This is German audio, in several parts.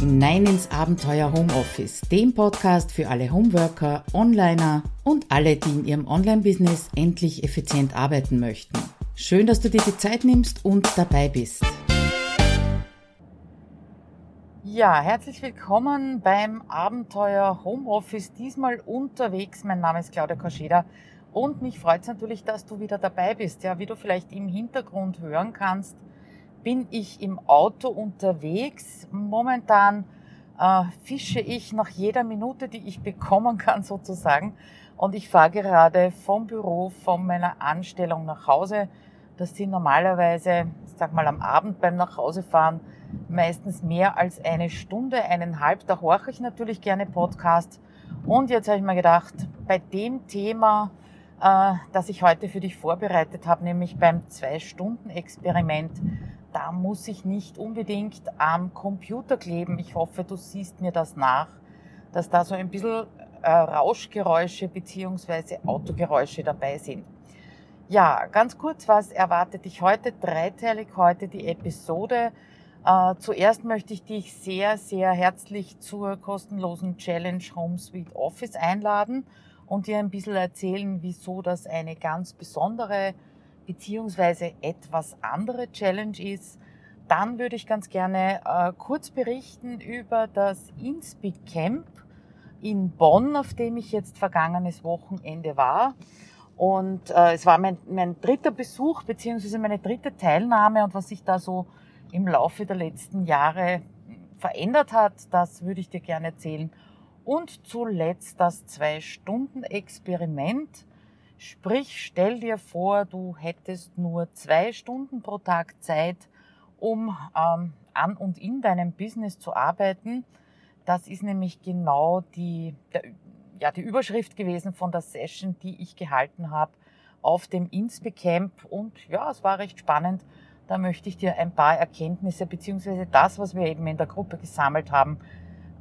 hinein ins Abenteuer Homeoffice, dem Podcast für alle Homeworker, Onliner und alle, die in ihrem Online-Business endlich effizient arbeiten möchten. Schön, dass du dir die Zeit nimmst und dabei bist. Ja, herzlich willkommen beim Abenteuer Homeoffice, diesmal unterwegs. Mein Name ist Claudia Koscheda und mich freut es natürlich, dass du wieder dabei bist. Ja, wie du vielleicht im Hintergrund hören kannst, bin ich im Auto unterwegs. Momentan äh, fische ich nach jeder Minute, die ich bekommen kann sozusagen. Und ich fahre gerade vom Büro, von meiner Anstellung nach Hause. Das sind normalerweise, ich sag mal, am Abend beim Nachhausefahren meistens mehr als eine Stunde, eineinhalb. Da horche ich natürlich gerne Podcast. Und jetzt habe ich mir gedacht, bei dem Thema, äh, das ich heute für dich vorbereitet habe, nämlich beim Zwei-Stunden-Experiment, da muss ich nicht unbedingt am Computer kleben. Ich hoffe, du siehst mir das nach, dass da so ein bisschen äh, Rauschgeräusche beziehungsweise Autogeräusche dabei sind. Ja, ganz kurz, was erwartet dich heute? Dreiteilig heute die Episode. Äh, zuerst möchte ich dich sehr, sehr herzlich zur kostenlosen Challenge Home Suite Office einladen und dir ein bisschen erzählen, wieso das eine ganz besondere beziehungsweise etwas andere Challenge ist, dann würde ich ganz gerne äh, kurz berichten über das Inspeak Camp in Bonn, auf dem ich jetzt vergangenes Wochenende war. Und äh, es war mein, mein dritter Besuch beziehungsweise meine dritte Teilnahme und was sich da so im Laufe der letzten Jahre verändert hat, das würde ich dir gerne erzählen. Und zuletzt das Zwei-Stunden-Experiment Sprich, stell dir vor, du hättest nur zwei Stunden pro Tag Zeit, um ähm, an und in deinem Business zu arbeiten. Das ist nämlich genau die, der, ja, die Überschrift gewesen von der Session, die ich gehalten habe auf dem Inspe Camp. Und ja, es war recht spannend. Da möchte ich dir ein paar Erkenntnisse beziehungsweise das, was wir eben in der Gruppe gesammelt haben,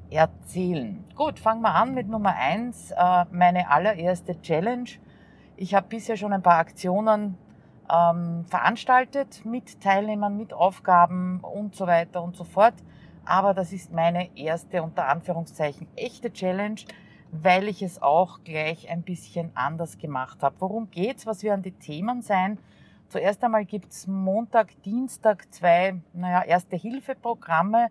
erzählen. Gut, fangen wir an mit Nummer eins, äh, meine allererste Challenge ich habe bisher schon ein paar Aktionen ähm, veranstaltet mit Teilnehmern, mit Aufgaben und so weiter und so fort. Aber das ist meine erste, unter Anführungszeichen, echte Challenge, weil ich es auch gleich ein bisschen anders gemacht habe. Worum geht's? Was werden die Themen sein? Zuerst einmal gibt's Montag, Dienstag zwei, naja, Erste-Hilfe-Programme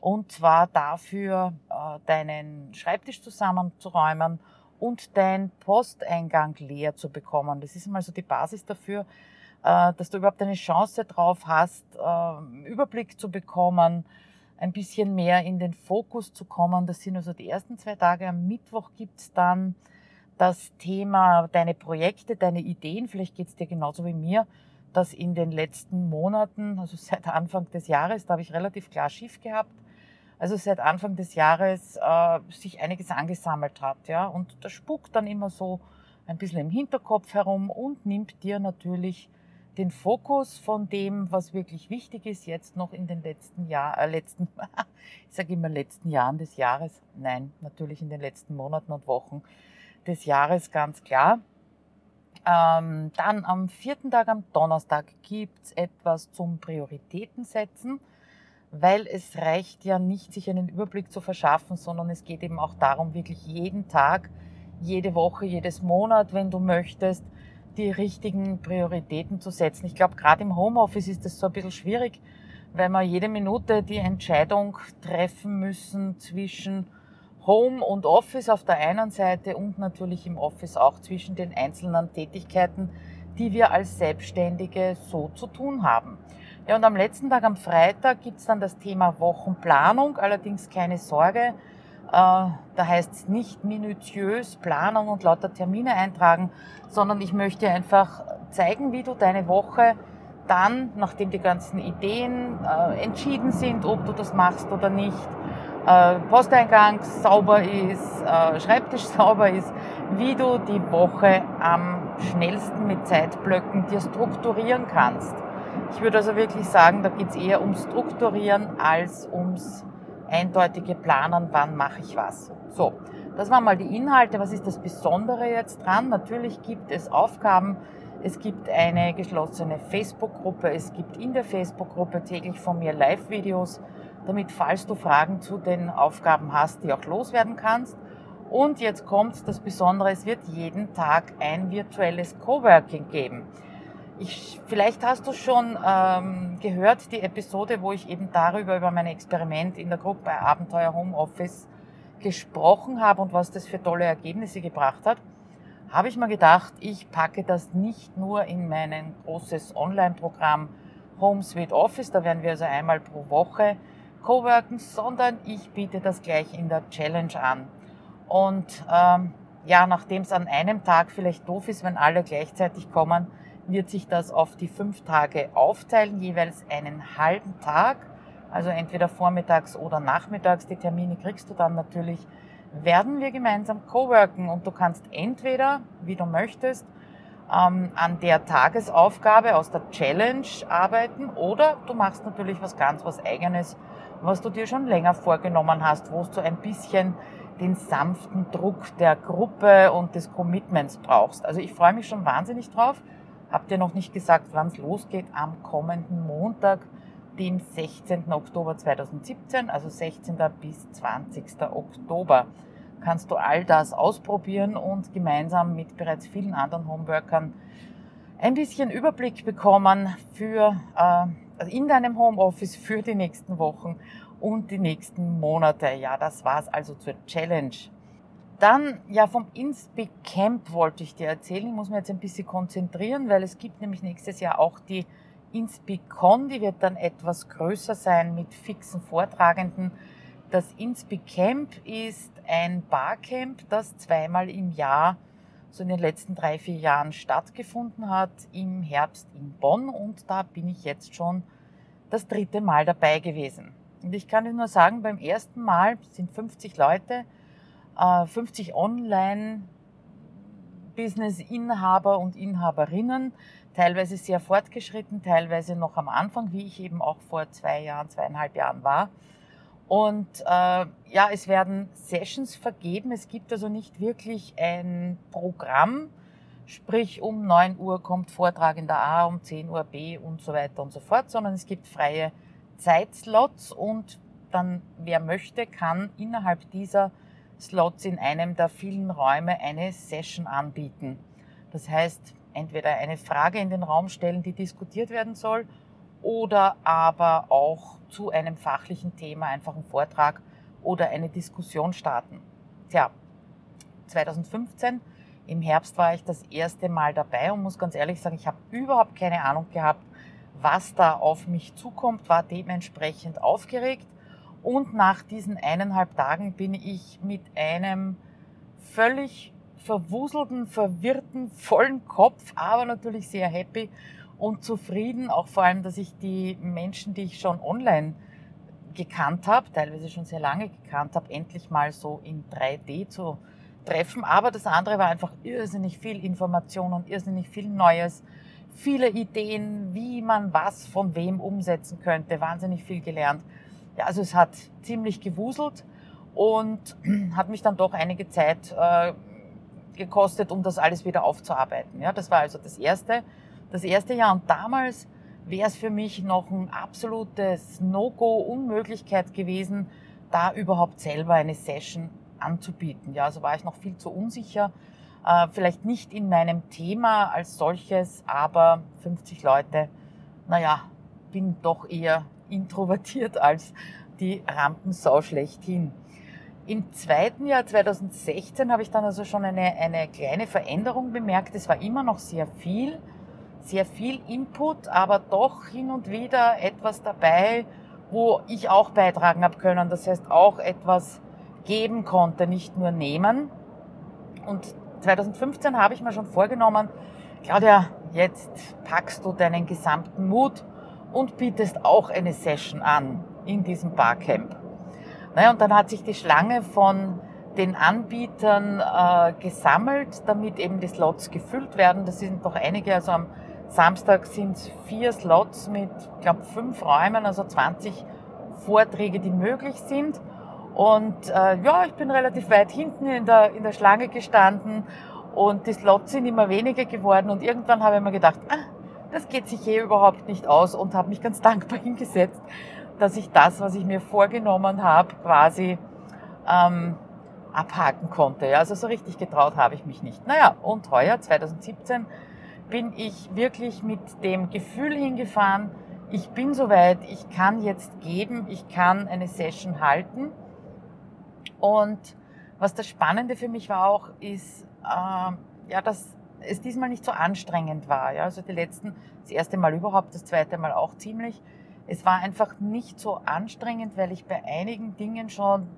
und zwar dafür, äh, deinen Schreibtisch zusammenzuräumen und dein Posteingang leer zu bekommen. Das ist mal so die Basis dafür, äh, dass du überhaupt eine Chance drauf hast, äh, Überblick zu bekommen, ein bisschen mehr in den Fokus zu kommen. Das sind also die ersten zwei Tage. Am Mittwoch gibt's dann das Thema deine Projekte, deine Ideen. Vielleicht geht's dir genauso wie mir, dass in den letzten Monaten, also seit Anfang des Jahres, da habe ich relativ klar Schiff gehabt, also seit Anfang des Jahres äh, sich einiges angesammelt hat. Ja? Und das spukt dann immer so ein bisschen im Hinterkopf herum und nimmt dir natürlich den Fokus von dem, was wirklich wichtig ist, jetzt noch in den letzten Jahren, äh, letzten, ich sage immer letzten Jahren des Jahres, nein, natürlich in den letzten Monaten und Wochen des Jahres, ganz klar. Ähm, dann am vierten Tag, am Donnerstag, gibt's etwas zum Prioritäten setzen weil es reicht ja nicht, sich einen Überblick zu verschaffen, sondern es geht eben auch darum, wirklich jeden Tag, jede Woche, jedes Monat, wenn du möchtest, die richtigen Prioritäten zu setzen. Ich glaube, gerade im Homeoffice ist das so ein bisschen schwierig, weil wir jede Minute die Entscheidung treffen müssen zwischen Home und Office auf der einen Seite und natürlich im Office auch zwischen den einzelnen Tätigkeiten, die wir als Selbstständige so zu tun haben. Ja, und am letzten Tag, am Freitag, gibt's dann das Thema Wochenplanung. Allerdings keine Sorge, äh, da heißt es nicht minutiös Planung und lauter Termine eintragen, sondern ich möchte einfach zeigen, wie du deine Woche dann, nachdem die ganzen Ideen äh, entschieden sind, ob du das machst oder nicht, äh, Posteingang sauber ist, äh, Schreibtisch sauber ist, wie du die Woche am schnellsten mit Zeitblöcken dir strukturieren kannst. Ich würde also wirklich sagen, da geht es eher ums Strukturieren als ums eindeutige Planen, wann mache ich was. So, das waren mal die Inhalte. Was ist das Besondere jetzt dran? Natürlich gibt es Aufgaben. Es gibt eine geschlossene Facebook-Gruppe. Es gibt in der Facebook-Gruppe täglich von mir Live-Videos damit falls du Fragen zu den Aufgaben hast, die auch loswerden kannst. Und jetzt kommt das Besondere, es wird jeden Tag ein virtuelles Coworking geben. Ich, vielleicht hast du schon ähm, gehört, die Episode, wo ich eben darüber, über mein Experiment in der Gruppe Abenteuer Homeoffice gesprochen habe und was das für tolle Ergebnisse gebracht hat, habe ich mir gedacht, ich packe das nicht nur in mein großes Online-Programm Home Suite Office, da werden wir also einmal pro Woche coworken, sondern ich biete das gleich in der Challenge an. Und ähm, ja, nachdem es an einem Tag vielleicht doof ist, wenn alle gleichzeitig kommen, wird sich das auf die fünf Tage aufteilen, jeweils einen halben Tag. Also entweder vormittags oder nachmittags. Die Termine kriegst du dann natürlich. Werden wir gemeinsam coworken und du kannst entweder, wie du möchtest, ähm, an der Tagesaufgabe aus der Challenge arbeiten oder du machst natürlich was ganz was eigenes, was du dir schon länger vorgenommen hast, wo du ein bisschen den sanften Druck der Gruppe und des Commitments brauchst. Also ich freue mich schon wahnsinnig drauf. Habt ihr noch nicht gesagt, wann es losgeht? Am kommenden Montag, dem 16. Oktober 2017, also 16. bis 20. Oktober, kannst du all das ausprobieren und gemeinsam mit bereits vielen anderen Homeworkern ein bisschen Überblick bekommen für äh, in deinem Homeoffice für die nächsten Wochen und die nächsten Monate. Ja, das war's also zur Challenge. Dann, ja, vom Inspeak Camp wollte ich dir erzählen. Ich muss mich jetzt ein bisschen konzentrieren, weil es gibt nämlich nächstes Jahr auch die Con. Die wird dann etwas größer sein mit fixen Vortragenden. Das Inspeak Camp ist ein Barcamp, das zweimal im Jahr, so in den letzten drei, vier Jahren stattgefunden hat, im Herbst in Bonn. Und da bin ich jetzt schon das dritte Mal dabei gewesen. Und ich kann dir nur sagen, beim ersten Mal sind 50 Leute, 50 äh, Online-Business-Inhaber und Inhaberinnen, teilweise sehr fortgeschritten, teilweise noch am Anfang, wie ich eben auch vor zwei Jahren, zweieinhalb Jahren war. Und äh, ja, es werden Sessions vergeben. Es gibt also nicht wirklich ein Programm, sprich um 9 Uhr kommt Vortragender A, um 10 Uhr B und so weiter und so fort, sondern es gibt freie Zeitslots und dann wer möchte, kann innerhalb dieser Slots in einem der vielen Räume eine Session anbieten. Das heißt, entweder eine Frage in den Raum stellen, die diskutiert werden soll, oder aber auch zu einem fachlichen Thema einfach einen Vortrag oder eine Diskussion starten. Tja, 2015 im Herbst war ich das erste Mal dabei und muss ganz ehrlich sagen, ich habe überhaupt keine Ahnung gehabt, was da auf mich zukommt, war dementsprechend aufgeregt und nach diesen eineinhalb Tagen bin ich mit einem völlig verwuselten, verwirrten, vollen Kopf, aber natürlich sehr happy und zufrieden. Auch vor allem, dass ich die Menschen, die ich schon online gekannt habe, teilweise schon sehr lange gekannt habe, endlich mal so in 3D zu treffen. Aber das andere war einfach irrsinnig viel Information und irrsinnig viel Neues, viele Ideen, wie man was von wem umsetzen könnte, wahnsinnig viel gelernt. Ja, also es hat ziemlich gewuselt und hat mich dann doch einige Zeit äh, gekostet, um das alles wieder aufzuarbeiten. Ja, das war also das erste, das erste Jahr. Und damals wäre es für mich noch ein absolutes No-Go, Unmöglichkeit gewesen, da überhaupt selber eine Session anzubieten. Ja, also war ich noch viel zu unsicher. Äh, vielleicht nicht in meinem Thema als solches, aber 50 Leute, naja, bin doch eher introvertiert als die Rampensau schlechthin. Im zweiten Jahr 2016 habe ich dann also schon eine, eine kleine Veränderung bemerkt. Es war immer noch sehr viel, sehr viel Input, aber doch hin und wieder etwas dabei, wo ich auch beitragen habe können. Das heißt, auch etwas geben konnte, nicht nur nehmen. Und 2015 habe ich mir schon vorgenommen, Claudia, jetzt packst du deinen gesamten Mut und bietest auch eine Session an in diesem Barcamp. Naja, und dann hat sich die Schlange von den Anbietern äh, gesammelt, damit eben die Slots gefüllt werden. Das sind doch einige, also am Samstag sind es vier Slots mit, ich glaube, fünf Räumen, also 20 Vorträge, die möglich sind. Und äh, ja, ich bin relativ weit hinten in der, in der Schlange gestanden und die Slots sind immer weniger geworden und irgendwann habe ich mir gedacht, ah, das geht sich hier überhaupt nicht aus und habe mich ganz dankbar hingesetzt, dass ich das, was ich mir vorgenommen habe, quasi ähm, abhaken konnte. Ja, also so richtig getraut habe ich mich nicht. Naja, und heuer, 2017, bin ich wirklich mit dem Gefühl hingefahren, ich bin soweit, ich kann jetzt geben, ich kann eine Session halten. Und was das Spannende für mich war auch, ist, äh, ja, dass es diesmal nicht so anstrengend war. Ja? Also die letzten, das erste Mal überhaupt, das zweite Mal auch ziemlich. Es war einfach nicht so anstrengend, weil ich bei einigen Dingen schon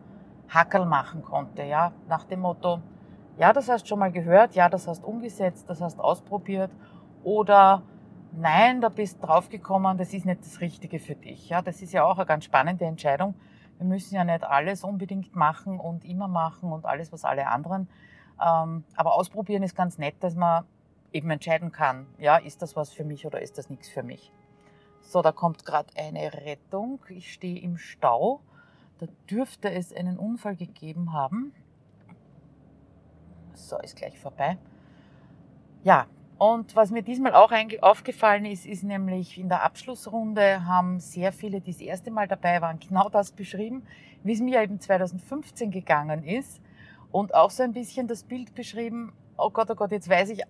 Hackerl machen konnte. Ja? Nach dem Motto, ja, das hast schon mal gehört, ja, das hast umgesetzt, das hast ausprobiert. Oder nein, da bist draufgekommen, das ist nicht das Richtige für dich. Ja, das ist ja auch eine ganz spannende Entscheidung. Wir müssen ja nicht alles unbedingt machen und immer machen und alles, was alle anderen aber ausprobieren ist ganz nett, dass man eben entscheiden kann, ja, ist das was für mich oder ist das nichts für mich. So, da kommt gerade eine Rettung. Ich stehe im Stau. Da dürfte es einen Unfall gegeben haben. So, ist gleich vorbei. Ja, und was mir diesmal auch aufgefallen ist, ist nämlich in der Abschlussrunde haben sehr viele, die das erste Mal dabei waren, genau das beschrieben, wie es mir eben 2015 gegangen ist und auch so ein bisschen das Bild beschrieben, oh Gott, oh Gott, jetzt weiß ich,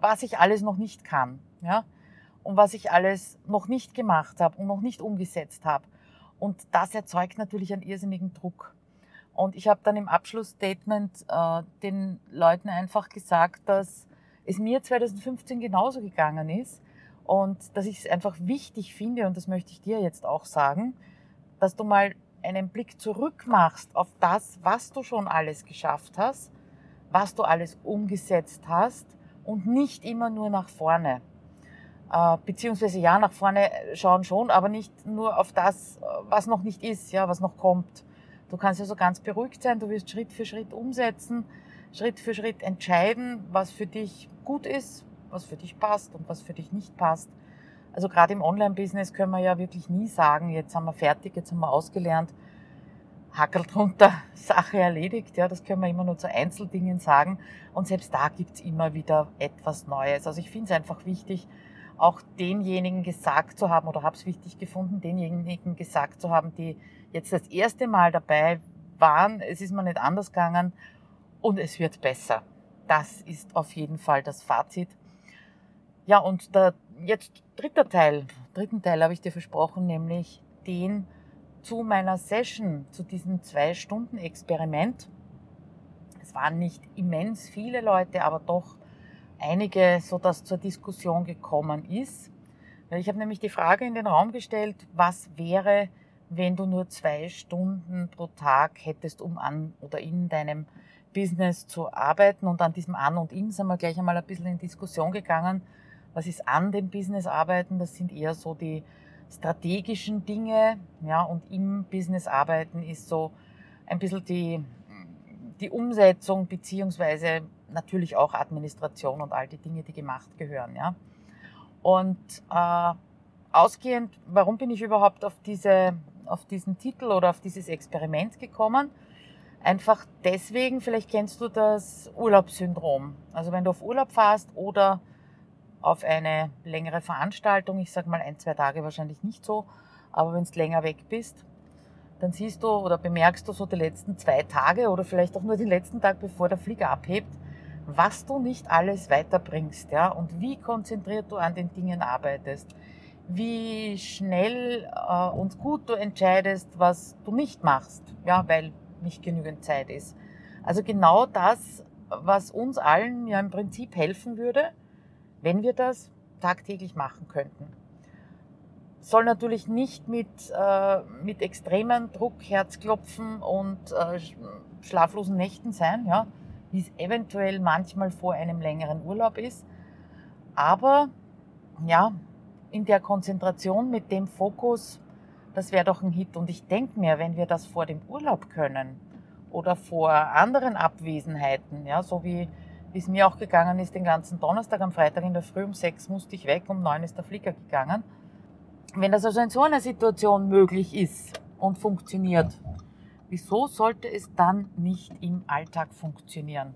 was ich alles noch nicht kann, ja, und was ich alles noch nicht gemacht habe und noch nicht umgesetzt habe. Und das erzeugt natürlich einen irrsinnigen Druck. Und ich habe dann im Abschlussstatement äh, den Leuten einfach gesagt, dass es mir 2015 genauso gegangen ist und dass ich es einfach wichtig finde, und das möchte ich dir jetzt auch sagen, dass du mal einen Blick zurück machst auf das, was du schon alles geschafft hast, was du alles umgesetzt hast und nicht immer nur nach vorne. Äh, beziehungsweise ja, nach vorne schauen schon, aber nicht nur auf das, was noch nicht ist, ja, was noch kommt. Du kannst ja so ganz beruhigt sein, du wirst Schritt für Schritt umsetzen, Schritt für Schritt entscheiden, was für dich gut ist, was für dich passt und was für dich nicht passt. Also gerade im Online-Business können wir ja wirklich nie sagen, jetzt haben wir fertig, jetzt haben wir ausgelernt, Hackel drunter, Sache erledigt. Ja, das können wir immer nur zu Einzeldingen sagen. Und selbst da gibt's immer wieder etwas Neues. Also ich finde es einfach wichtig, auch denjenigen gesagt zu haben, oder habe es wichtig gefunden, denjenigen gesagt zu haben, die jetzt das erste Mal dabei waren. Es ist mir nicht anders gegangen und es wird besser. Das ist auf jeden Fall das Fazit. Ja, und der jetzt dritter Teil, dritten Teil habe ich dir versprochen, nämlich den zu meiner Session, zu diesem zwei Stunden Experiment. Es waren nicht immens viele Leute, aber doch einige, so dass zur Diskussion gekommen ist. Ich habe nämlich die Frage in den Raum gestellt, was wäre, wenn du nur zwei Stunden pro Tag hättest, um an oder in deinem Business zu arbeiten. Und an diesem An und In sind wir gleich einmal ein bisschen in Diskussion gegangen was ist an dem Business arbeiten, das sind eher so die strategischen Dinge, ja, und im Business arbeiten ist so ein bisschen die, die Umsetzung beziehungsweise natürlich auch Administration und all die Dinge, die gemacht gehören, ja. Und äh, ausgehend, warum bin ich überhaupt auf diese, auf diesen Titel oder auf dieses Experiment gekommen? Einfach deswegen, vielleicht kennst du das Urlaubssyndrom. Also wenn du auf Urlaub fährst oder auf eine längere Veranstaltung, ich sage mal ein, zwei Tage wahrscheinlich nicht so, aber wenn du länger weg bist, dann siehst du oder bemerkst du so die letzten zwei Tage oder vielleicht auch nur den letzten Tag, bevor der Flieger abhebt, was du nicht alles weiterbringst, ja, und wie konzentriert du an den Dingen arbeitest, wie schnell äh, und gut du entscheidest, was du nicht machst, ja, weil nicht genügend Zeit ist. Also genau das, was uns allen ja im Prinzip helfen würde, wenn wir das tagtäglich machen könnten. Soll natürlich nicht mit, äh, mit extremen Druck, Herzklopfen und äh, schlaflosen Nächten sein, ja, wie es eventuell manchmal vor einem längeren Urlaub ist. Aber ja, in der Konzentration mit dem Fokus, das wäre doch ein Hit. Und ich denke mir, wenn wir das vor dem Urlaub können oder vor anderen Abwesenheiten, ja, so wie wie es mir auch gegangen ist, den ganzen Donnerstag, am Freitag in der Früh um sechs musste ich weg, um neun ist der Flieger gegangen. Wenn das also in so einer Situation möglich ist und funktioniert, wieso sollte es dann nicht im Alltag funktionieren?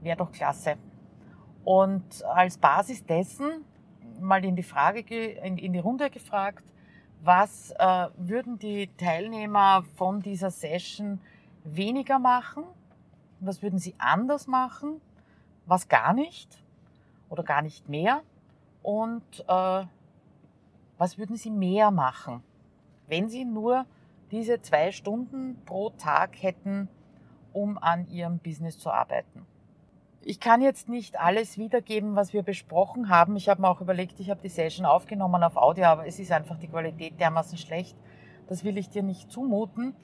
Wäre doch klasse. Und als Basis dessen mal in die Frage, in die Runde gefragt, was äh, würden die Teilnehmer von dieser Session weniger machen, was würden sie anders machen, was gar nicht oder gar nicht mehr und äh, was würden sie mehr machen, wenn sie nur diese zwei Stunden pro Tag hätten, um an ihrem Business zu arbeiten. Ich kann jetzt nicht alles wiedergeben, was wir besprochen haben. Ich habe mir auch überlegt, ich habe die Session aufgenommen auf Audio, aber es ist einfach die Qualität dermaßen schlecht. Das will ich dir nicht zumuten.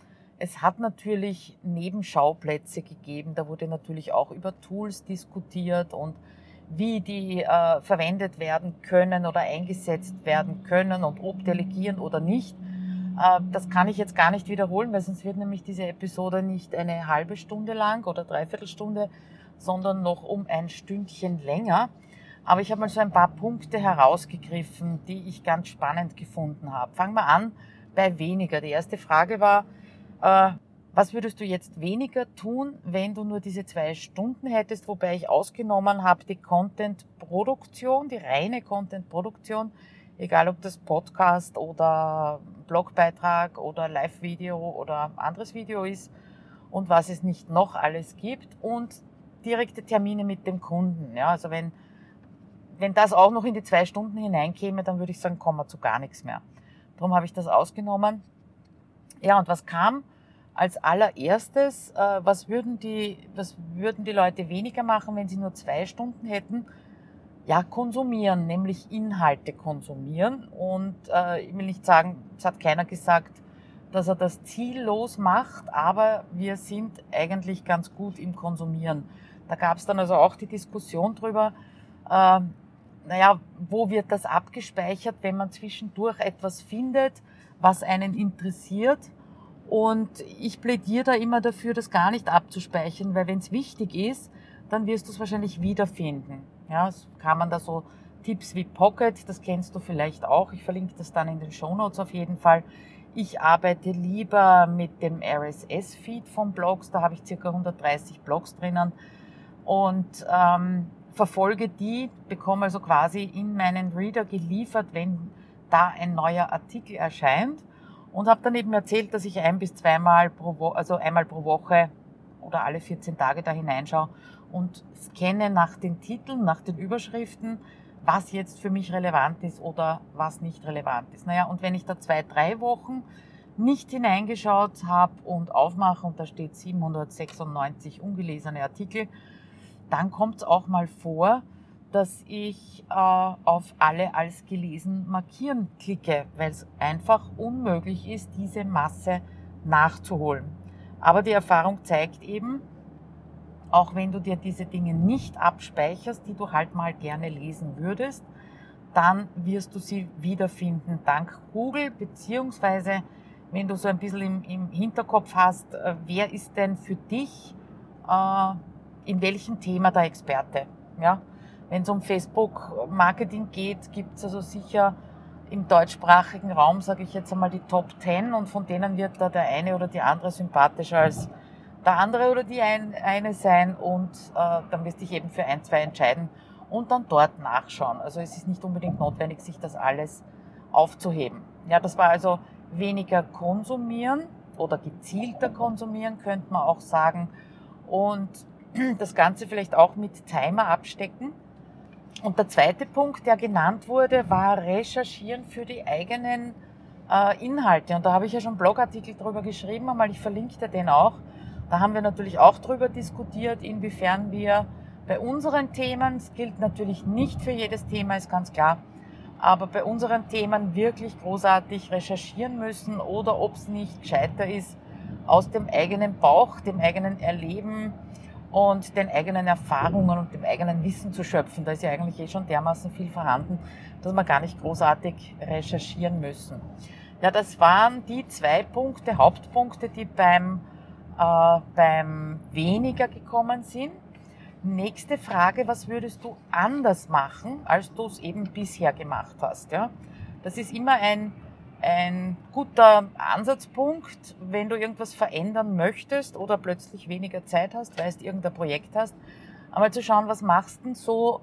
Es hat natürlich Nebenschauplätze gegeben. Da wurde natürlich auch über Tools diskutiert und wie die äh, verwendet werden können oder eingesetzt werden können und ob delegieren oder nicht. Äh, das kann ich jetzt gar nicht wiederholen, weil sonst wird nämlich diese Episode nicht eine halbe Stunde lang oder dreiviertel Stunde, sondern noch um ein Stündchen länger. Aber ich habe mal so ein paar Punkte herausgegriffen, die ich ganz spannend gefunden habe. Fangen wir an bei weniger. Die erste Frage war, äh, was würdest du jetzt weniger tun, wenn du nur diese zwei Stunden hättest, wobei ich ausgenommen habe die Content-Produktion, die reine Content-Produktion, egal ob das Podcast oder Blogbeitrag oder Live-Video oder anderes Video ist und was es nicht noch alles gibt und direkte Termine mit dem Kunden. Ja, also wenn, wenn das auch noch in die zwei Stunden hineinkäme, dann würde ich sagen, kommen wir zu gar nichts mehr. Darum habe ich das ausgenommen. Ja, und was kam als allererstes? Äh, was, würden die, was würden die Leute weniger machen, wenn sie nur zwei Stunden hätten? Ja, konsumieren, nämlich Inhalte konsumieren. Und äh, ich will nicht sagen, es hat keiner gesagt, dass er das ziellos macht, aber wir sind eigentlich ganz gut im Konsumieren. Da gab es dann also auch die Diskussion drüber, äh, naja, wo wird das abgespeichert, wenn man zwischendurch etwas findet, was einen interessiert. Und ich plädiere da immer dafür, das gar nicht abzuspeichern, weil wenn es wichtig ist, dann wirst du es wahrscheinlich wiederfinden. Ja, es kann man da so Tipps wie Pocket, das kennst du vielleicht auch. Ich verlinke das dann in den Show Notes auf jeden Fall. Ich arbeite lieber mit dem RSS-Feed von Blogs, da habe ich circa 130 Blogs drinnen und ähm, verfolge die, bekomme also quasi in meinen Reader geliefert, wenn da ein neuer Artikel erscheint und habe dann eben erzählt, dass ich ein bis zweimal pro Woche, also einmal pro Woche oder alle 14 Tage da hineinschaue und scanne nach den Titeln, nach den Überschriften, was jetzt für mich relevant ist oder was nicht relevant ist. Naja, und wenn ich da zwei, drei Wochen nicht hineingeschaut habe und aufmache und da steht 796 ungelesene Artikel, dann kommt es auch mal vor, dass ich äh, auf alle als gelesen markieren klicke, weil es einfach unmöglich ist, diese Masse nachzuholen. Aber die Erfahrung zeigt eben, auch wenn du dir diese Dinge nicht abspeicherst, die du halt mal gerne lesen würdest, dann wirst du sie wiederfinden dank Google, beziehungsweise wenn du so ein bisschen im, im Hinterkopf hast, äh, wer ist denn für dich äh, in welchem Thema der Experte? Ja? Wenn es um Facebook-Marketing geht, gibt es also sicher im deutschsprachigen Raum, sage ich jetzt einmal, die Top 10 und von denen wird da der eine oder die andere sympathischer als der andere oder die ein, eine sein und äh, dann wirst du dich eben für ein, zwei entscheiden und dann dort nachschauen. Also es ist nicht unbedingt notwendig, sich das alles aufzuheben. Ja, das war also weniger konsumieren oder gezielter konsumieren, könnte man auch sagen. Und das Ganze vielleicht auch mit Timer abstecken. Und der zweite Punkt, der genannt wurde, war Recherchieren für die eigenen äh, Inhalte. Und da habe ich ja schon Blogartikel drüber geschrieben, einmal ich verlinke dir den auch. Da haben wir natürlich auch drüber diskutiert, inwiefern wir bei unseren Themen, es gilt natürlich nicht für jedes Thema, ist ganz klar, aber bei unseren Themen wirklich großartig recherchieren müssen oder ob es nicht gescheiter ist, aus dem eigenen Bauch, dem eigenen Erleben und den eigenen Erfahrungen und dem eigenen Wissen zu schöpfen. Da ist ja eigentlich eh schon dermaßen viel vorhanden, dass wir gar nicht großartig recherchieren müssen. Ja, das waren die zwei Punkte, Hauptpunkte, die beim äh, beim weniger gekommen sind. Nächste Frage, was würdest du anders machen, als du es eben bisher gemacht hast? Ja? Das ist immer ein, ein guter Ansatzpunkt, wenn du irgendwas verändern möchtest oder plötzlich weniger Zeit hast, weil du irgendein Projekt hast, einmal zu schauen, was machst du denn so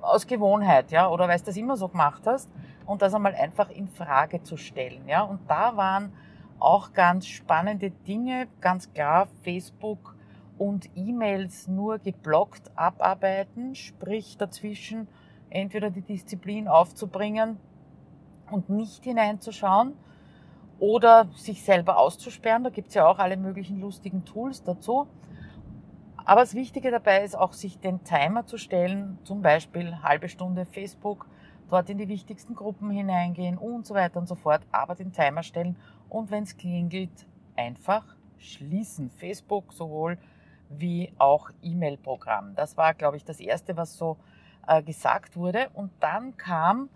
aus Gewohnheit, ja, oder weil du das immer so gemacht hast und das einmal einfach in Frage zu stellen, ja. Und da waren auch ganz spannende Dinge, ganz klar Facebook und E-Mails nur geblockt abarbeiten, sprich dazwischen entweder die Disziplin aufzubringen und nicht hineinzuschauen oder sich selber auszusperren. Da gibt's ja auch alle möglichen lustigen Tools dazu. Aber das Wichtige dabei ist auch, sich den Timer zu stellen, zum Beispiel halbe Stunde Facebook, dort in die wichtigsten Gruppen hineingehen und so weiter und so fort, aber den Timer stellen und wenn es klingelt, einfach schließen. Facebook sowohl wie auch E-Mail-Programm. Das war, glaube ich, das Erste, was so äh, gesagt wurde. Und dann kam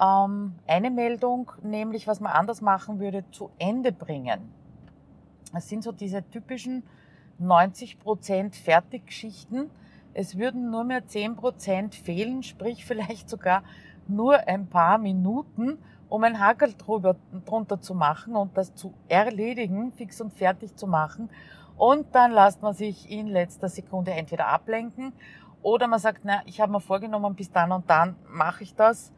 ähm, eine Meldung, nämlich was man anders machen würde, zu Ende bringen. Das sind so diese typischen 90% Fertiggeschichten. Es würden nur mehr 10% fehlen, sprich vielleicht sogar nur ein paar Minuten, um ein Hackel drüber, drunter zu machen und das zu erledigen, fix und fertig zu machen. Und dann lässt man sich in letzter Sekunde entweder ablenken oder man sagt, na, ich habe mir vorgenommen, bis dann und dann mache ich das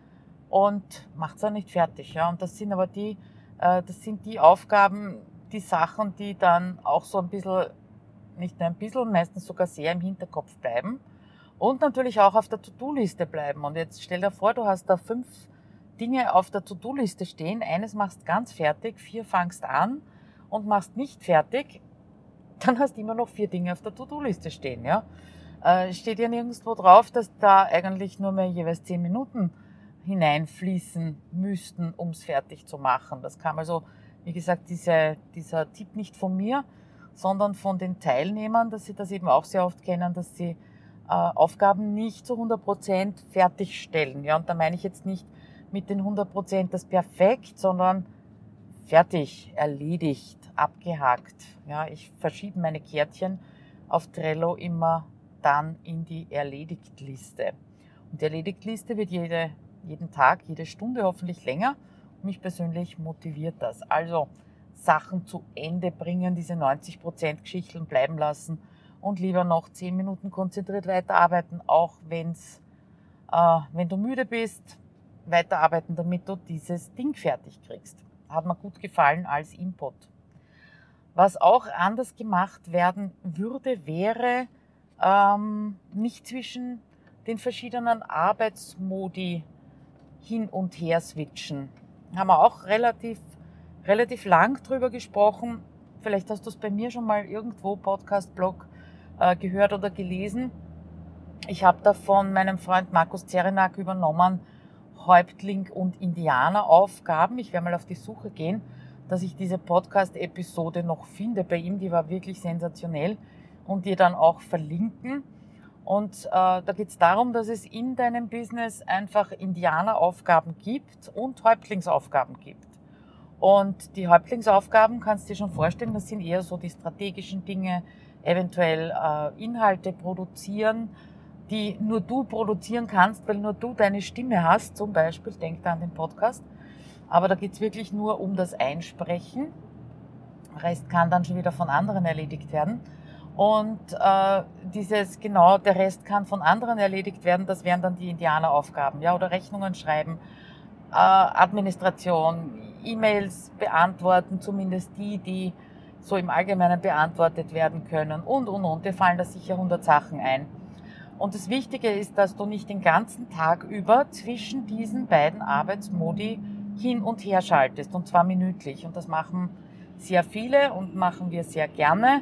und macht es dann nicht fertig. Ja. Und das sind aber die, äh, das sind die Aufgaben, die Sachen, die dann auch so ein bisschen, nicht nur ein bisschen, meistens sogar sehr im Hinterkopf bleiben und natürlich auch auf der To-Do-Liste bleiben. Und jetzt stell dir vor, du hast da fünf Dinge auf der To-Do-Liste stehen. Eines machst ganz fertig, vier fangst an und machst nicht fertig. Dann hast du immer noch vier Dinge auf der To-Do-Liste stehen. Ja? Äh, steht ja nirgendwo drauf, dass da eigentlich nur mehr jeweils zehn Minuten hineinfließen müssten, um es fertig zu machen. Das kam also, wie gesagt, diese, dieser Tipp nicht von mir, sondern von den Teilnehmern, dass sie das eben auch sehr oft kennen, dass sie äh, Aufgaben nicht zu 100 Prozent fertigstellen. Ja, und da meine ich jetzt nicht mit den 100 Prozent das perfekt, sondern fertig, erledigt, abgehakt. Ja, ich verschiebe meine Kärtchen auf Trello immer dann in die Erledigt-Liste. Und die Erledigt-Liste wird jede, jeden Tag, jede Stunde hoffentlich länger. Mich persönlich motiviert das. Also Sachen zu Ende bringen, diese 90% Geschichten bleiben lassen und lieber noch zehn Minuten konzentriert weiterarbeiten, auch wenn's, äh, wenn du müde bist, weiterarbeiten, damit du dieses Ding fertig kriegst. Hat mir gut gefallen als Input. Was auch anders gemacht werden würde, wäre ähm, nicht zwischen den verschiedenen Arbeitsmodi hin und her switchen. Haben wir auch relativ, relativ lang drüber gesprochen. Vielleicht hast du es bei mir schon mal irgendwo, Podcast, Blog, äh, gehört oder gelesen. Ich habe da von meinem Freund Markus Zerenak übernommen, Häuptling und Indianeraufgaben. Ich werde mal auf die Suche gehen, dass ich diese Podcast-Episode noch finde bei ihm. Die war wirklich sensationell und dir dann auch verlinken. Und äh, da geht es darum, dass es in deinem Business einfach Indianeraufgaben gibt und Häuptlingsaufgaben gibt. Und die Häuptlingsaufgaben kannst du dir schon vorstellen, das sind eher so die strategischen Dinge, eventuell äh, Inhalte produzieren, die nur du produzieren kannst, weil nur du deine Stimme hast, zum Beispiel, denk da an den Podcast. Aber da geht's wirklich nur um das Einsprechen. Rest kann dann schon wieder von anderen erledigt werden. Und äh, dieses, genau, der Rest kann von anderen erledigt werden, das wären dann die Indianeraufgaben, ja, oder Rechnungen schreiben, äh, Administration, E-Mails beantworten, zumindest die, die so im Allgemeinen beantwortet werden können und, und, und. Dir fallen da sicher 100 Sachen ein. Und das Wichtige ist, dass du nicht den ganzen Tag über zwischen diesen beiden Arbeitsmodi hin und her schaltest, und zwar minütlich. Und das machen sehr viele und machen wir sehr gerne,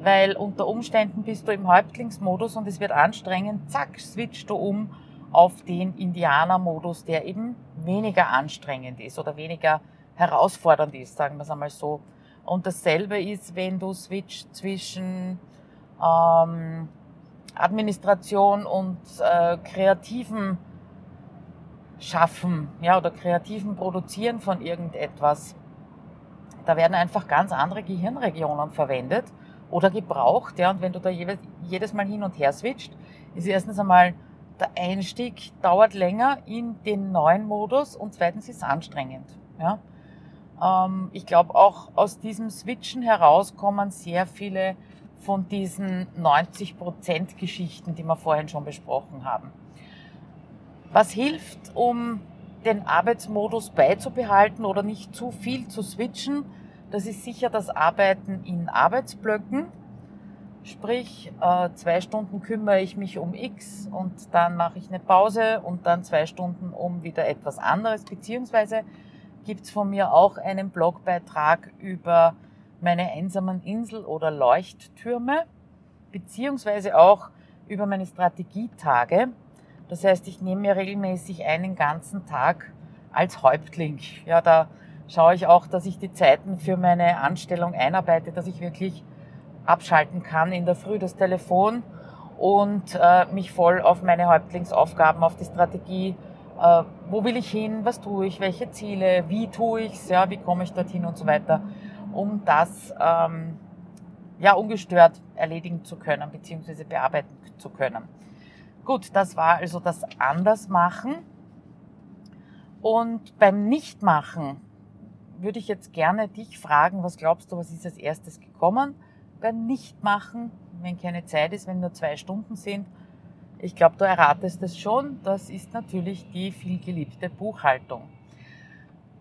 weil unter Umständen bist du im Häuptlingsmodus und es wird anstrengend, zack, switchst du um auf den Indianermodus, der eben weniger anstrengend ist oder weniger herausfordernd ist, sagen wir es einmal so. Und dasselbe ist, wenn du switcht zwischen ähm, Administration und äh, kreativen Schaffen, ja, oder kreativen Produzieren von irgendetwas. Da werden einfach ganz andere Gehirnregionen verwendet oder gebraucht, ja, und wenn du da jedes Mal hin und her switcht, ist erstens einmal der Einstieg dauert länger in den neuen Modus und zweitens ist es anstrengend, ja. Ähm, ich glaube, auch aus diesem Switchen heraus kommen sehr viele von diesen 90% Geschichten, die wir vorhin schon besprochen haben. Was hilft, um den Arbeitsmodus beizubehalten oder nicht zu viel zu switchen? Das ist sicher das Arbeiten in Arbeitsblöcken. Sprich, äh, zwei Stunden kümmere ich mich um X und dann mache ich eine Pause und dann zwei Stunden um wieder etwas anderes. Beziehungsweise gibt es von mir auch einen Blogbeitrag über meine einsamen Insel- oder Leuchttürme, beziehungsweise auch über meine Strategietage. Das heißt, ich nehme mir regelmäßig einen ganzen Tag als Häuptling. Ja, da schaue ich auch, dass ich die Zeiten für meine Anstellung einarbeite, dass ich wirklich abschalten kann in der Früh das Telefon und äh, mich voll auf meine Häuptlingsaufgaben, auf die Strategie, äh, wo will ich hin, was tue ich, welche Ziele, wie tue ich es, ja, wie komme ich dorthin und so weiter, um das ähm, ja ungestört erledigen zu können bzw. bearbeiten zu können. Gut, das war also das Andersmachen. Und beim Nichtmachen würde ich jetzt gerne dich fragen, was glaubst du, was ist als erstes gekommen? beim Nichtmachen, wenn keine Zeit ist, wenn nur zwei Stunden sind. Ich glaube, du erratest es schon. Das ist natürlich die vielgeliebte Buchhaltung.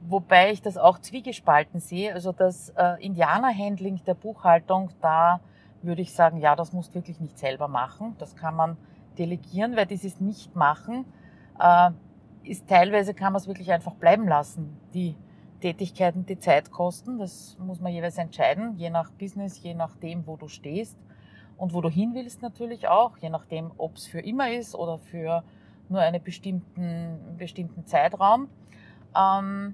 Wobei ich das auch zwiegespalten sehe. Also das äh, Indianerhandling der Buchhaltung, da würde ich sagen, ja, das musst du wirklich nicht selber machen. Das kann man delegieren, weil dieses Nichtmachen äh, ist teilweise kann man es wirklich einfach bleiben lassen. Die Tätigkeiten, die Zeit kosten. Das muss man jeweils entscheiden, je nach Business, je nachdem, wo du stehst und wo du hin willst natürlich auch, je nachdem, ob es für immer ist oder für nur einen bestimmten, bestimmten Zeitraum. Ähm,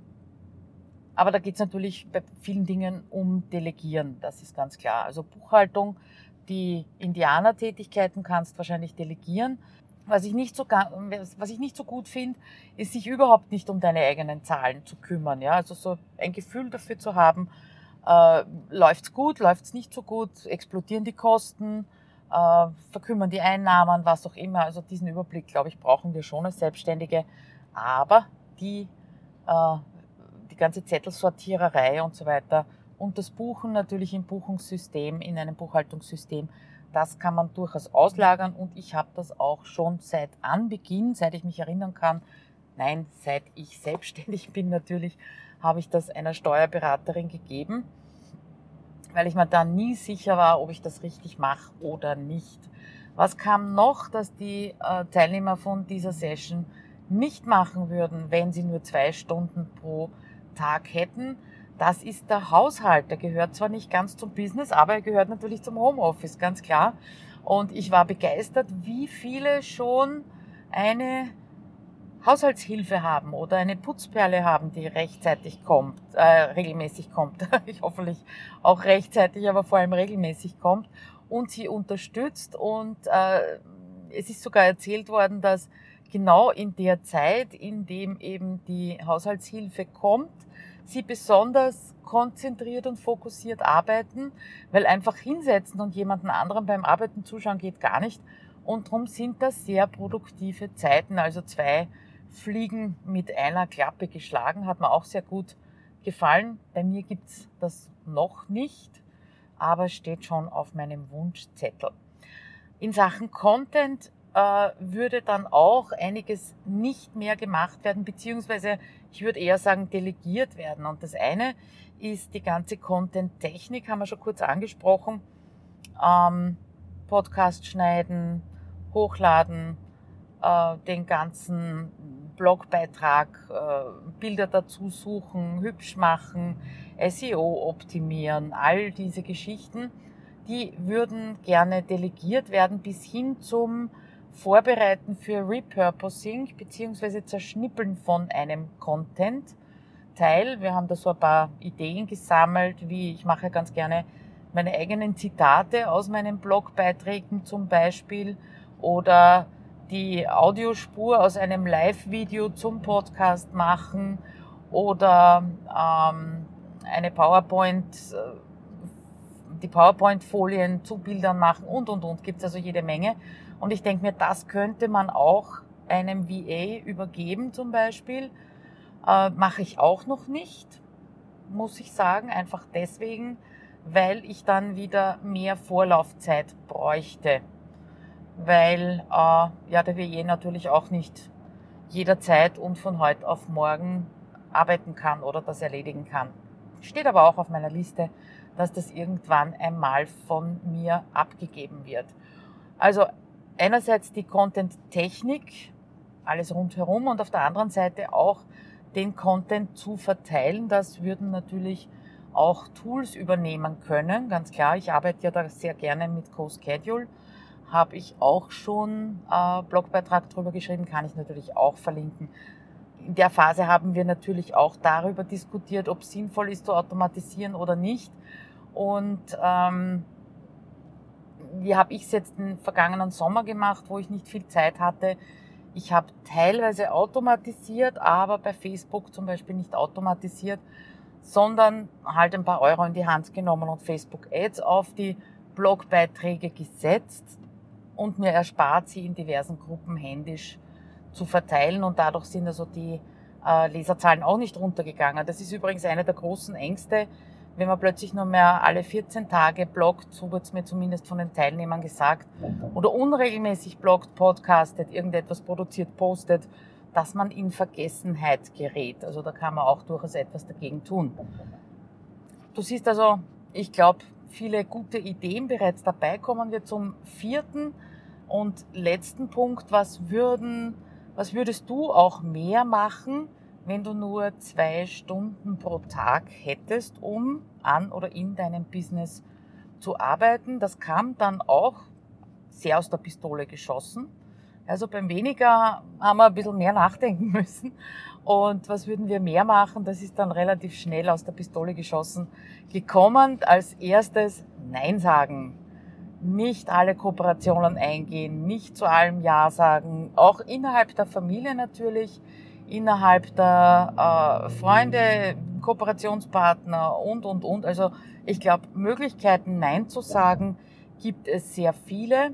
aber da geht es natürlich bei vielen Dingen um Delegieren, das ist ganz klar. Also Buchhaltung, die Indianertätigkeiten kannst wahrscheinlich delegieren. Was ich nicht so, was ich nicht so gut finde, ist sich überhaupt nicht um deine eigenen Zahlen zu kümmern. Ja? Also so ein Gefühl dafür zu haben, äh, läuft's gut, läuft's nicht so gut, explodieren die Kosten, äh, verkümmern die Einnahmen, was auch immer. Also diesen Überblick, glaube ich, brauchen wir schon als Selbstständige. Aber die, äh, die ganze Zettelsortiererei und so weiter und das Buchen natürlich im Buchungssystem, in einem Buchhaltungssystem, das kann man durchaus auslagern und ich habe das auch schon seit Anbeginn, seit ich mich erinnern kann, nein, seit ich selbstständig bin natürlich, habe ich das einer Steuerberaterin gegeben, weil ich mir da nie sicher war, ob ich das richtig mache oder nicht. Was kam noch, dass die äh, Teilnehmer von dieser Session nicht machen würden, wenn sie nur zwei Stunden pro Tag hätten? Das ist der Haushalt. Der gehört zwar nicht ganz zum Business, aber er gehört natürlich zum Homeoffice, ganz klar. Und ich war begeistert, wie viele schon eine Haushaltshilfe haben oder eine Putzperle haben, die rechtzeitig kommt, äh, regelmäßig kommt. ich hoffentlich auch rechtzeitig, aber vor allem regelmäßig kommt und sie unterstützt. Und äh, es ist sogar erzählt worden, dass genau in der Zeit, in dem eben die Haushaltshilfe kommt, sie besonders konzentriert und fokussiert arbeiten, weil einfach hinsetzen und jemanden anderen beim Arbeiten zuschauen geht gar nicht. Und darum sind das sehr produktive Zeiten. Also zwei Fliegen mit einer Klappe geschlagen, hat mir auch sehr gut gefallen. Bei mir gibt's das noch nicht, aber steht schon auf meinem Wunschzettel. In Sachen Content äh, würde dann auch einiges nicht mehr gemacht werden, beziehungsweise ich würde eher sagen delegiert werden. Und das eine ist die ganze Content-Technik, haben wir schon kurz angesprochen. Ähm, Podcast schneiden, hochladen, äh, den ganzen Blogbeitrag, äh, Bilder dazu suchen, hübsch machen, SEO optimieren, all diese Geschichten, die würden gerne delegiert werden bis hin zum Vorbereiten für Repurposing beziehungsweise Zerschnippeln von einem Content-Teil. Wir haben da so ein paar Ideen gesammelt, wie ich mache ganz gerne meine eigenen Zitate aus meinen Blogbeiträgen zum Beispiel oder die Audiospur aus einem Live-Video zum Podcast machen oder ähm, eine PowerPoint, äh, die PowerPoint-Folien zu Bildern machen und und und. Gibt es also jede Menge. Und ich denke mir, das könnte man auch einem VA übergeben zum Beispiel. Äh, Mache ich auch noch nicht, muss ich sagen, einfach deswegen, weil ich dann wieder mehr Vorlaufzeit bräuchte. Weil äh, ja, der VA natürlich auch nicht jederzeit und von heute auf morgen arbeiten kann oder das erledigen kann. Steht aber auch auf meiner Liste, dass das irgendwann einmal von mir abgegeben wird. Also einerseits die Content-Technik, alles rundherum und auf der anderen Seite auch den Content zu verteilen. Das würden natürlich auch Tools übernehmen können. Ganz klar, ich arbeite ja da sehr gerne mit CoSchedule. Habe ich auch schon äh, Blogbeitrag drüber geschrieben, kann ich natürlich auch verlinken. In der Phase haben wir natürlich auch darüber diskutiert, ob es sinnvoll ist zu automatisieren oder nicht. Und ähm, wie habe ich es jetzt den vergangenen Sommer gemacht, wo ich nicht viel Zeit hatte. Ich habe teilweise automatisiert, aber bei Facebook zum Beispiel nicht automatisiert, sondern halt ein paar Euro in die Hand genommen und Facebook Ads auf die Blogbeiträge gesetzt und mir erspart, sie in diversen Gruppen händisch zu verteilen und dadurch sind also die äh, Leserzahlen auch nicht runtergegangen. Das ist übrigens eine der großen Ängste, wenn man plötzlich nur mehr alle 14 Tage bloggt, so wird es mir zumindest von den Teilnehmern gesagt, oder unregelmäßig bloggt, podcastet, irgendetwas produziert, postet, dass man in Vergessenheit gerät. Also da kann man auch durchaus etwas dagegen tun. Du siehst also, ich glaube, viele gute Ideen bereits dabei. Kommen wir zum vierten und letzten Punkt. Was würden, was würdest du auch mehr machen, wenn du nur zwei Stunden pro Tag hättest, um an oder in deinem Business zu arbeiten? Das kam dann auch sehr aus der Pistole geschossen. Also beim weniger haben wir ein bisschen mehr nachdenken müssen. Und was würden wir mehr machen? Das ist dann relativ schnell aus der Pistole geschossen gekommen. Als erstes Nein sagen. Nicht alle Kooperationen eingehen, nicht zu allem Ja sagen, auch innerhalb der Familie natürlich, innerhalb der äh, Freunde, Kooperationspartner und, und, und. Also ich glaube, Möglichkeiten Nein zu sagen gibt es sehr viele.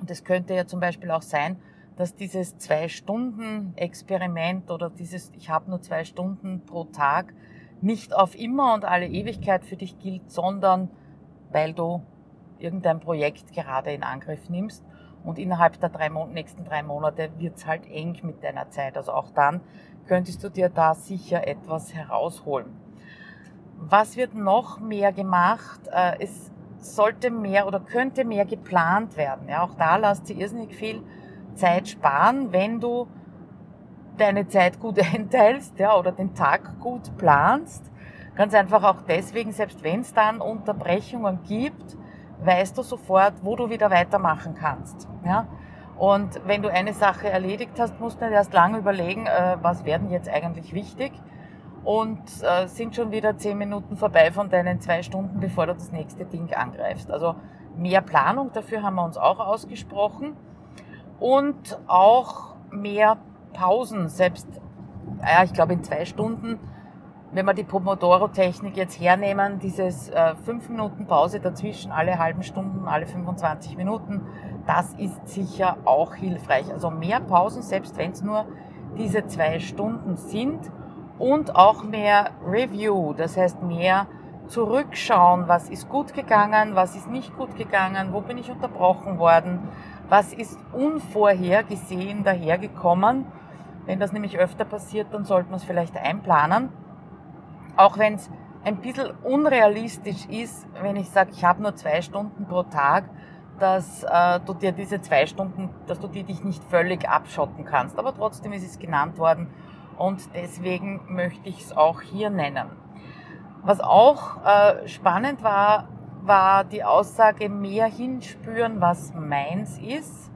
Und es könnte ja zum Beispiel auch sein, dass dieses Zwei-Stunden-Experiment oder dieses Ich habe nur zwei Stunden pro Tag nicht auf immer und alle Ewigkeit für dich gilt, sondern weil du irgendein Projekt gerade in Angriff nimmst und innerhalb der drei nächsten drei Monate wird's halt eng mit deiner Zeit. Also auch dann könntest du dir da sicher etwas herausholen. Was wird noch mehr gemacht? Äh, es sollte mehr oder könnte mehr geplant werden. Ja, auch da lässt sich irrsinnig viel Zeit sparen, wenn du deine Zeit gut einteilst ja, oder den Tag gut planst. Ganz einfach auch deswegen, selbst wenn es dann Unterbrechungen gibt, weißt du sofort, wo du wieder weitermachen kannst. Ja? Und wenn du eine Sache erledigt hast, musst du nicht erst lange überlegen, äh, was werden jetzt eigentlich wichtig, und äh, sind schon wieder zehn Minuten vorbei von deinen zwei Stunden, bevor du das nächste Ding angreifst. Also mehr Planung, dafür haben wir uns auch ausgesprochen und auch mehr Pausen, selbst, ja, ich glaube in zwei Stunden, wenn wir die Pomodoro-Technik jetzt hernehmen, dieses äh, fünf Minuten Pause dazwischen, alle halben Stunden, alle 25 Minuten, das ist sicher auch hilfreich. Also mehr Pausen, selbst wenn es nur diese zwei Stunden sind und auch mehr Review, das heißt mehr zurückschauen, was ist gut gegangen, was ist nicht gut gegangen, wo bin ich unterbrochen worden, was ist unvorhergesehen dahergekommen. Wenn das nämlich öfter passiert, dann sollte man es vielleicht einplanen. Auch wenn es ein bisschen unrealistisch ist, wenn ich sage, ich habe nur zwei Stunden pro Tag, dass äh, du dir diese zwei Stunden, dass du die dich nicht völlig abschotten kannst. Aber trotzdem ist es genannt worden und deswegen möchte ich es auch hier nennen. Was auch äh, spannend war, war die Aussage, mehr hinspüren, was meins ist.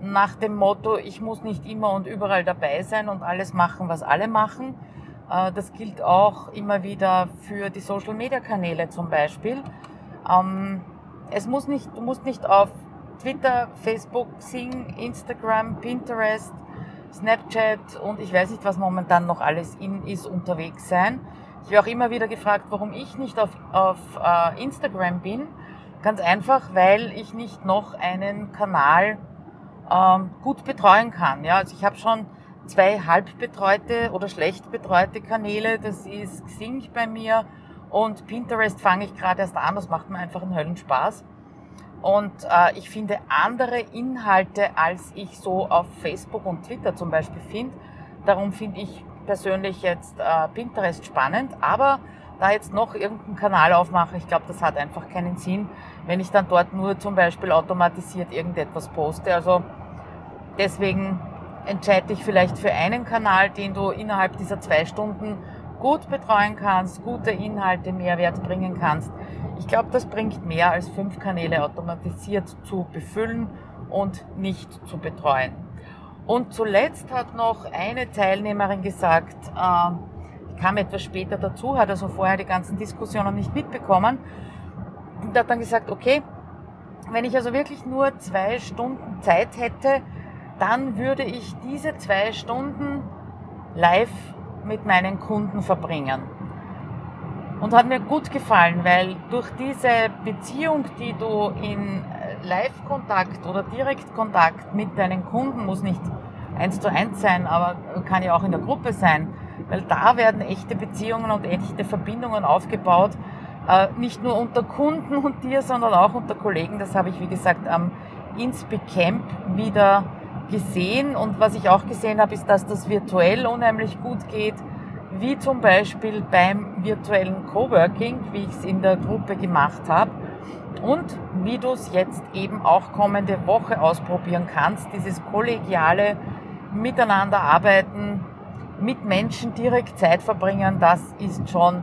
Nach dem Motto, ich muss nicht immer und überall dabei sein und alles machen, was alle machen. Äh, das gilt auch immer wieder für die Social-Media-Kanäle zum Beispiel. Ähm, es muss nicht, du musst nicht auf Twitter, Facebook, Sing, Instagram, Pinterest, Snapchat und ich weiß nicht, was momentan noch alles in ist, unterwegs sein. Ich werde auch immer wieder gefragt, warum ich nicht auf, auf äh, Instagram bin. Ganz einfach, weil ich nicht noch einen Kanal ähm, gut betreuen kann. Ja, also ich habe schon zwei halb betreute oder schlecht betreute Kanäle. Das ist Xing bei mir und Pinterest fange ich gerade erst an. Das macht mir einfach einen Höllenspaß. Und äh, ich finde andere Inhalte, als ich so auf Facebook und Twitter zum Beispiel finde. Darum finde ich persönlich jetzt äh, Pinterest spannend. Aber da jetzt noch irgendeinen Kanal aufmache, ich glaube, das hat einfach keinen Sinn, wenn ich dann dort nur zum Beispiel automatisiert irgendetwas poste. Also deswegen entscheide dich vielleicht für einen Kanal, den du innerhalb dieser zwei Stunden gut betreuen kannst, gute Inhalte, Mehrwert bringen kannst. Ich glaube, das bringt mehr als fünf Kanäle automatisiert zu befüllen und nicht zu betreuen. Und zuletzt hat noch eine Teilnehmerin gesagt, äh, kam etwas später dazu, hat also vorher die ganzen Diskussionen nicht mitbekommen und hat dann gesagt, okay, wenn ich also wirklich nur zwei Stunden Zeit hätte, dann würde ich diese zwei Stunden live mit meinen Kunden verbringen. Und hat mir gut gefallen, weil durch diese Beziehung, die du in Live-Kontakt oder Direktkontakt mit deinen Kunden, muss nicht eins zu eins sein, aber kann ja auch in der Gruppe sein, weil da werden echte Beziehungen und echte Verbindungen aufgebaut, äh, nicht nur unter Kunden und dir, sondern auch unter Kollegen. Das habe ich, wie gesagt, am Inspeak Camp wieder gesehen und was ich auch gesehen habe, ist, dass das virtuell unheimlich gut geht, wie zum Beispiel beim virtuellen Coworking, wie ich es in der Gruppe gemacht habe und wie du es jetzt eben auch kommende Woche ausprobieren kannst, dieses kollegiale Miteinander arbeiten, mit Menschen direkt Zeit verbringen, das ist schon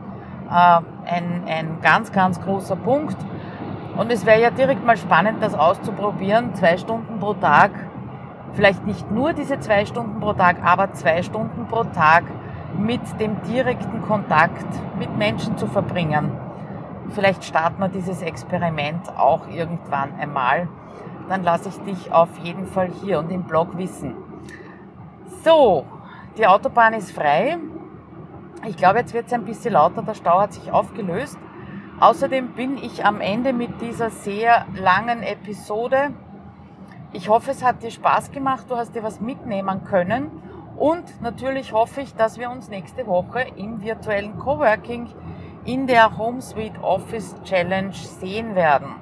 äh, ein, ein ganz, ganz großer Punkt. Und es wäre ja direkt mal spannend, das auszuprobieren, zwei Stunden pro Tag vielleicht nicht nur diese zwei Stunden pro Tag, aber zwei Stunden pro Tag mit dem direkten Kontakt mit Menschen zu verbringen. Vielleicht starten wir dieses Experiment auch irgendwann einmal. Dann lasse ich dich auf jeden Fall hier und im Blog wissen. So, die Autobahn ist frei. Ich glaube, jetzt wird es ein bisschen lauter. Der Stau hat sich aufgelöst. Außerdem bin ich am Ende mit dieser sehr langen Episode ich hoffe, es hat dir Spaß gemacht, du hast dir was mitnehmen können und natürlich hoffe ich, dass wir uns nächste Woche im virtuellen Coworking in der HomeSuite Office Challenge sehen werden.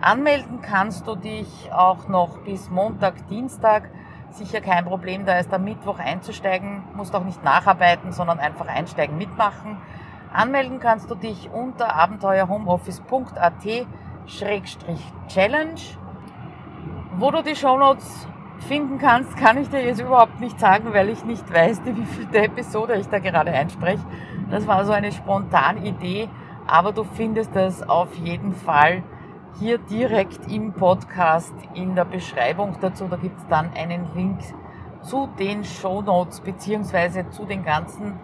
Anmelden kannst du dich auch noch bis Montag, Dienstag. Sicher kein Problem, da ist am Mittwoch einzusteigen. Musst auch nicht nacharbeiten, sondern einfach einsteigen, mitmachen. Anmelden kannst du dich unter abenteuerhomeoffice.at-challenge wo du die Shownotes finden kannst, kann ich dir jetzt überhaupt nicht sagen, weil ich nicht weiß, wie viel Episode ich da gerade einspreche. Das war so eine spontane Idee, aber du findest es auf jeden Fall hier direkt im Podcast in der Beschreibung dazu. Da gibt es dann einen Link zu den Shownotes beziehungsweise zu den ganzen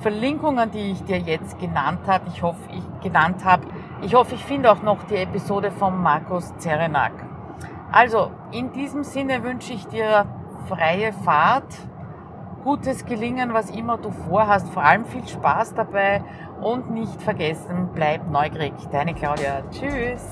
Verlinkungen, die ich dir jetzt genannt habe. Ich hoffe, ich genannt habe. Ich hoffe, ich finde auch noch die Episode von Markus Zerenak. Also, in diesem Sinne wünsche ich dir freie Fahrt, gutes Gelingen, was immer du vorhast, vor allem viel Spaß dabei und nicht vergessen, bleib neugierig. Deine Claudia. Tschüss.